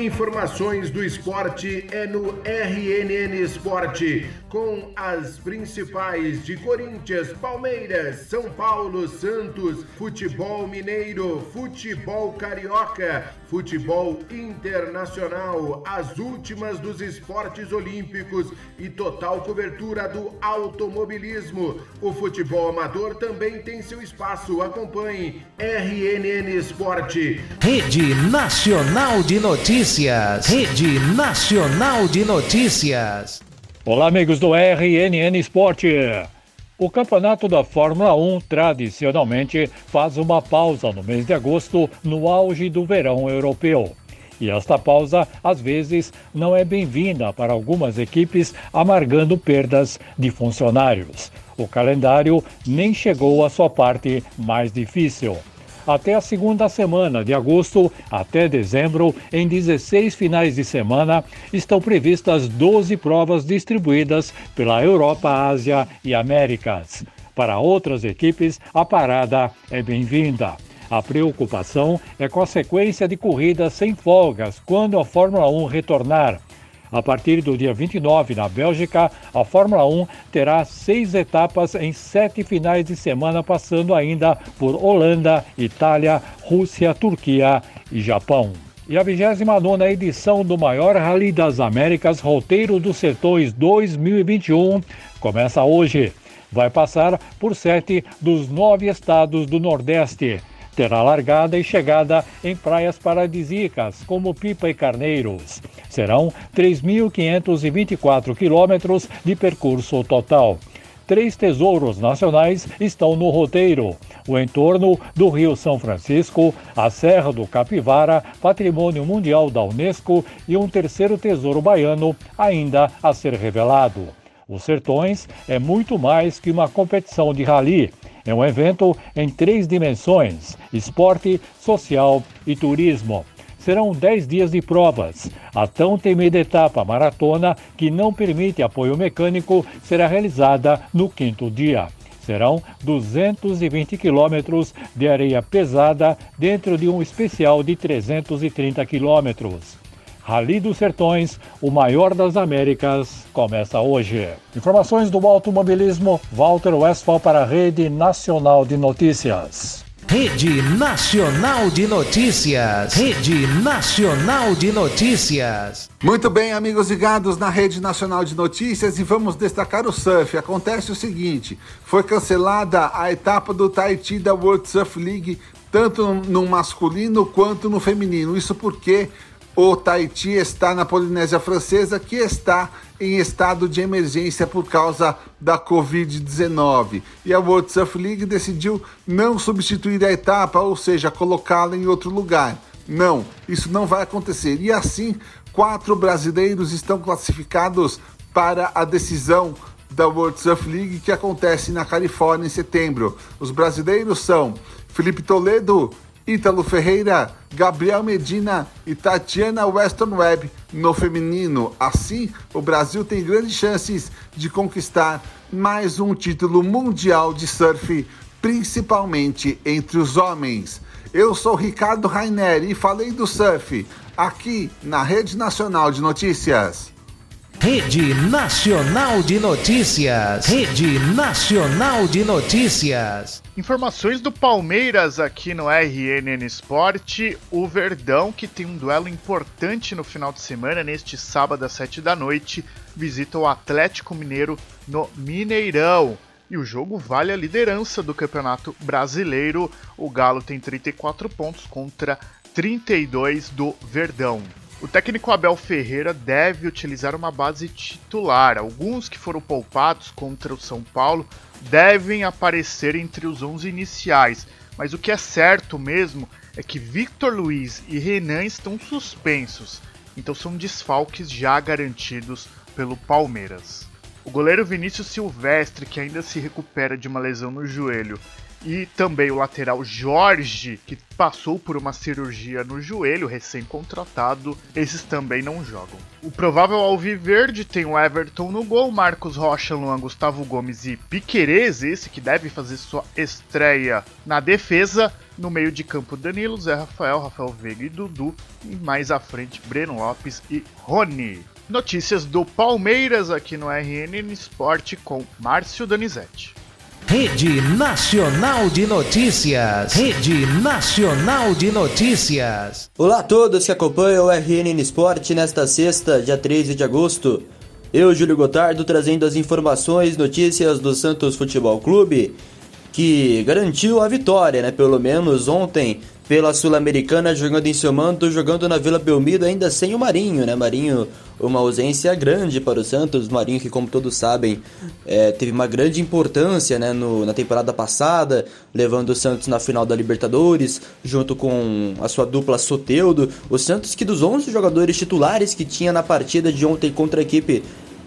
Informações do esporte é no RNN Esporte, com as principais de Corinthians, Palmeiras, São Paulo, Santos, futebol mineiro, futebol carioca, futebol internacional, as últimas dos esportes olímpicos e total cobertura do automobilismo. O futebol amador também tem seu espaço. Acompanhe RNN Esporte. Rede Nacional de Notícias. Rede Nacional de Notícias. Olá, amigos do RNN Esporte. O campeonato da Fórmula 1 tradicionalmente faz uma pausa no mês de agosto, no auge do verão europeu. E esta pausa, às vezes, não é bem-vinda para algumas equipes, amargando perdas de funcionários. O calendário nem chegou à sua parte mais difícil. Até a segunda semana de agosto até dezembro, em 16 finais de semana, estão previstas 12 provas distribuídas pela Europa, Ásia e Américas. Para outras equipes, a parada é bem-vinda. A preocupação é com a sequência de corridas sem folgas quando a Fórmula 1 retornar. A partir do dia 29, na Bélgica, a Fórmula 1 terá seis etapas em sete finais de semana, passando ainda por Holanda, Itália, Rússia, Turquia e Japão. E a 29 edição do maior Rally das Américas, Roteiro dos Sertões 2021, começa hoje. Vai passar por sete dos nove estados do Nordeste terá largada e chegada em praias paradisíacas, como Pipa e Carneiros. Serão 3.524 quilômetros de percurso total. Três tesouros nacionais estão no roteiro: o entorno do Rio São Francisco, a Serra do Capivara, Patrimônio Mundial da Unesco e um terceiro tesouro baiano ainda a ser revelado. Os Sertões é muito mais que uma competição de rally é um evento em três dimensões: esporte, social e turismo. Serão 10 dias de provas. A tão temida etapa maratona, que não permite apoio mecânico, será realizada no quinto dia. Serão 220 quilômetros de areia pesada dentro de um especial de 330 quilômetros. Rally dos Sertões, o maior das Américas, começa hoje. Informações do automobilismo, Walter Westphal para a Rede Nacional de Notícias. Rede Nacional de Notícias. Rede Nacional de Notícias. Muito bem, amigos ligados na Rede Nacional de Notícias e vamos destacar o surf. Acontece o seguinte: foi cancelada a etapa do Tahiti da World Surf League, tanto no masculino quanto no feminino. Isso porque o Tahiti está na Polinésia Francesa, que está em estado de emergência por causa da Covid-19. E a World Surf League decidiu não substituir a etapa, ou seja, colocá-la em outro lugar. Não, isso não vai acontecer. E assim, quatro brasileiros estão classificados para a decisão da World Surf League que acontece na Califórnia em setembro. Os brasileiros são Felipe Toledo, Ítalo Ferreira, Gabriel Medina e Tatiana Weston Webb no feminino. Assim, o Brasil tem grandes chances de conquistar mais um título mundial de surf, principalmente entre os homens. Eu sou Ricardo Rainer e falei do surf aqui na Rede Nacional de Notícias. Rede Nacional de Notícias. Rede Nacional de Notícias. Informações do Palmeiras aqui no RNN Esporte. O Verdão, que tem um duelo importante no final de semana, neste sábado às 7 da noite, visita o Atlético Mineiro no Mineirão. E o jogo vale a liderança do Campeonato Brasileiro. O Galo tem 34 pontos contra 32 do Verdão. O técnico Abel Ferreira deve utilizar uma base titular. Alguns que foram poupados contra o São Paulo devem aparecer entre os 11 iniciais, mas o que é certo mesmo é que Victor Luiz e Renan estão suspensos, então são desfalques já garantidos pelo Palmeiras. O goleiro Vinícius Silvestre, que ainda se recupera de uma lesão no joelho, e também o lateral Jorge, que passou por uma cirurgia no joelho recém-contratado, esses também não jogam. O provável Alviverde tem o Everton no gol, Marcos Rocha, Luan Gustavo Gomes e Piquerez, esse que deve fazer sua estreia na defesa. No meio de campo, Danilo, Zé Rafael, Rafael Veiga e Dudu. E mais à frente, Breno Lopes e Rony. Notícias do Palmeiras aqui no RN Esporte com Márcio Donizete. Rede Nacional de Notícias. Rede Nacional de Notícias. Olá a todos que acompanham o RN Esporte nesta sexta, dia 13 de agosto. Eu, Júlio Gotardo, trazendo as informações, notícias do Santos Futebol Clube, que garantiu a vitória, né? Pelo menos ontem, pela Sul-Americana, jogando em seu manto, jogando na Vila Belmiro, ainda sem o Marinho, né? Marinho, uma ausência grande para o Santos. Marinho, que, como todos sabem, é, teve uma grande importância né, no, na temporada passada, levando o Santos na final da Libertadores, junto com a sua dupla Soteudo. O Santos, que dos 11 jogadores titulares que tinha na partida de ontem contra a equipe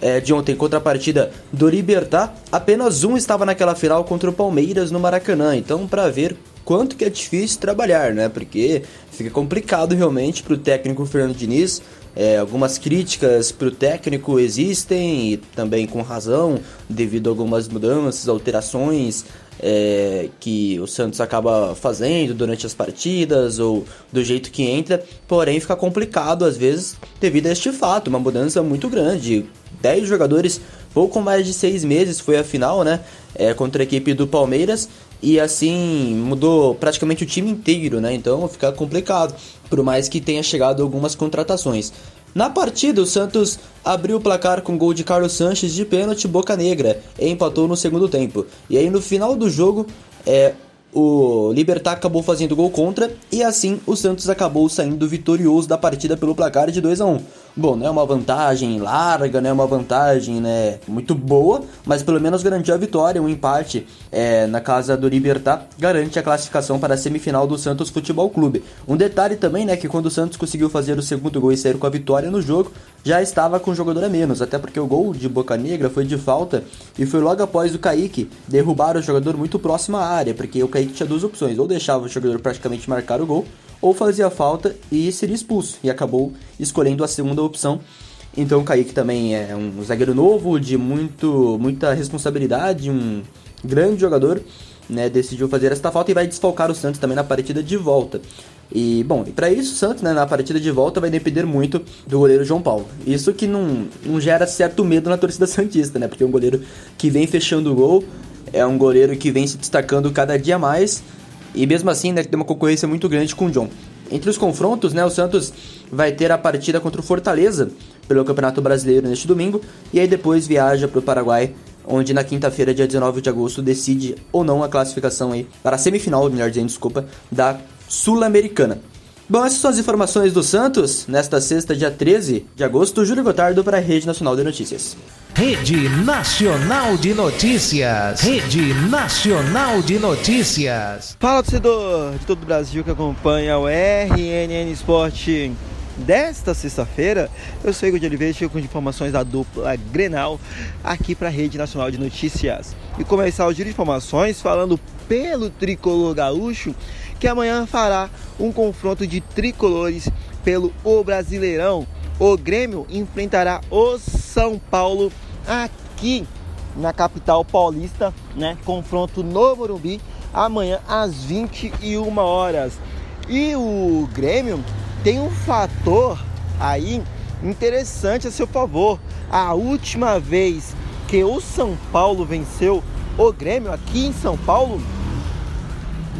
é, de ontem contra a partida do Libertar, apenas um estava naquela final contra o Palmeiras no Maracanã. Então, para ver quanto que é difícil trabalhar, né? Porque fica complicado realmente para o técnico Fernando Diniz. É, algumas críticas para o técnico existem, e também com razão, devido a algumas mudanças, alterações é, que o Santos acaba fazendo durante as partidas ou do jeito que entra, porém fica complicado às vezes devido a este fato, uma mudança muito grande. 10 jogadores, pouco mais de 6 meses foi a final, né? É, contra a equipe do Palmeiras e assim mudou praticamente o time inteiro, né? Então fica complicado, por mais que tenha chegado algumas contratações. Na partida, o Santos abriu o placar com gol de Carlos Sanches de pênalti boca negra e empatou no segundo tempo. E aí no final do jogo, é, o Libertar acabou fazendo gol contra e assim o Santos acabou saindo vitorioso da partida pelo placar de 2 a 1. Bom, não é uma vantagem larga, não é uma vantagem né, muito boa, mas pelo menos garantiu a vitória. Um empate é, na casa do Libertar garante a classificação para a semifinal do Santos Futebol Clube. Um detalhe também, né, que quando o Santos conseguiu fazer o segundo gol e sair com a vitória no jogo, já estava com um jogador a menos, até porque o gol de Boca Negra foi de falta e foi logo após o Kaique derrubar o jogador muito próximo à área, porque o Kaique tinha duas opções, ou deixava o jogador praticamente marcar o gol, ou fazia falta e seria expulso, e acabou escolhendo a segunda opção. Então o Kaique também é um zagueiro novo, de muito, muita responsabilidade, um grande jogador, né, decidiu fazer esta falta e vai desfalcar o Santos também na partida de volta. E, bom, e para isso o Santos, né, na partida de volta, vai depender muito do goleiro João Paulo. Isso que não, não gera certo medo na torcida Santista, né? Porque é um goleiro que vem fechando o gol, é um goleiro que vem se destacando cada dia mais, e mesmo assim, né, tem uma concorrência muito grande com o John. Entre os confrontos, né, o Santos vai ter a partida contra o Fortaleza pelo Campeonato Brasileiro neste domingo, e aí depois viaja para o Paraguai onde na quinta-feira, dia 19 de agosto, decide ou não a classificação aí para a semifinal, melhor dizendo, desculpa, da Sul-Americana. Bom, essas são as informações do Santos nesta sexta, dia 13 de agosto. Júlio Gotardo para a Rede Nacional de Notícias. Rede Nacional de Notícias. Rede Nacional de Notícias. Fala, torcedor de todo o Brasil que acompanha o RNN Esporte desta sexta-feira. Eu sou Igor de Oliveira, chego com informações da dupla Grenal aqui para a Rede Nacional de Notícias. E começar o giro de informações falando pelo tricolor gaúcho que amanhã fará um confronto de tricolores pelo O Brasileirão. O Grêmio enfrentará o São Paulo aqui na capital paulista, né? Confronto no Morumbi amanhã às 21 horas. E o Grêmio tem um fator aí interessante a seu favor. A última vez que o São Paulo venceu o Grêmio aqui em São Paulo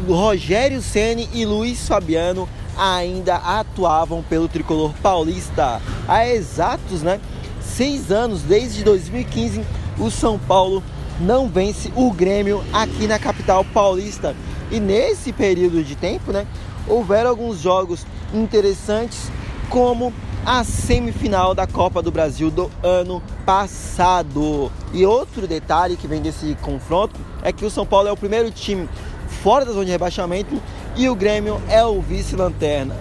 Rogério Ceni e Luiz Fabiano ainda atuavam pelo tricolor paulista. Há exatos, né, seis anos desde 2015, o São Paulo não vence o Grêmio aqui na capital paulista. E nesse período de tempo, né, houveram alguns jogos interessantes, como a semifinal da Copa do Brasil do ano passado. E outro detalhe que vem desse confronto é que o São Paulo é o primeiro time fora da zona de rebaixamento e o Grêmio é o vice-lanterna.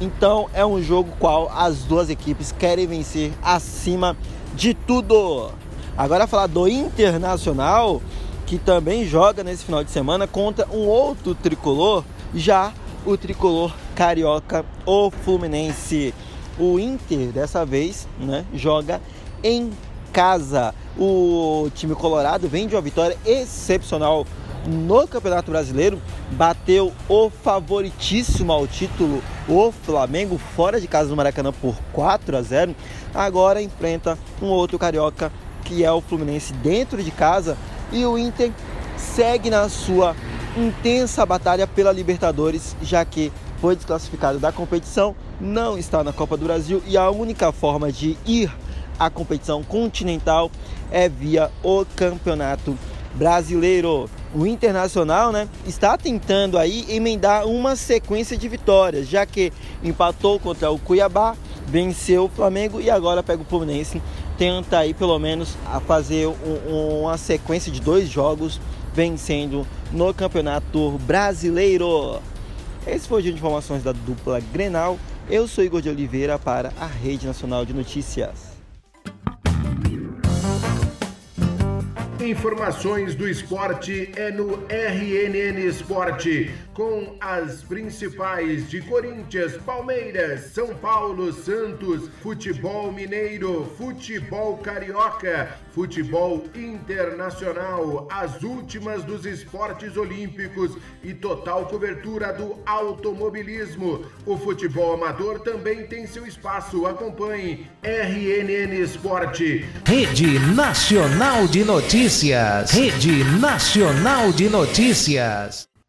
Então é um jogo qual as duas equipes querem vencer acima de tudo. Agora falar do Internacional, que também joga nesse final de semana contra um outro tricolor, já o tricolor carioca, o Fluminense. O Inter, dessa vez, né, joga em casa. O time colorado vem de uma vitória excepcional no Campeonato Brasileiro, bateu o favoritíssimo ao título, o Flamengo, fora de casa do Maracanã por 4 a 0. Agora enfrenta um outro carioca que é o Fluminense dentro de casa e o Inter segue na sua intensa batalha pela Libertadores, já que foi desclassificado da competição, não está na Copa do Brasil e a única forma de ir à competição continental é via o Campeonato Brasileiro. O Internacional, né, está tentando aí emendar uma sequência de vitórias, já que empatou contra o Cuiabá, venceu o Flamengo e agora pega o Fluminense. Tenta aí pelo menos a fazer um, uma sequência de dois jogos vencendo no Campeonato Brasileiro. Esse foi o dia de informações da dupla Grenal. Eu sou Igor de Oliveira para a Rede Nacional de Notícias. Informações do esporte é no RNN Esporte, com as principais de Corinthians, Palmeiras, São Paulo, Santos, futebol mineiro, futebol carioca, futebol internacional, as últimas dos esportes olímpicos e total cobertura do automobilismo. O futebol amador também tem seu espaço. Acompanhe RNN Esporte. Rede Nacional de Notícias. Rede Nacional de Notícias.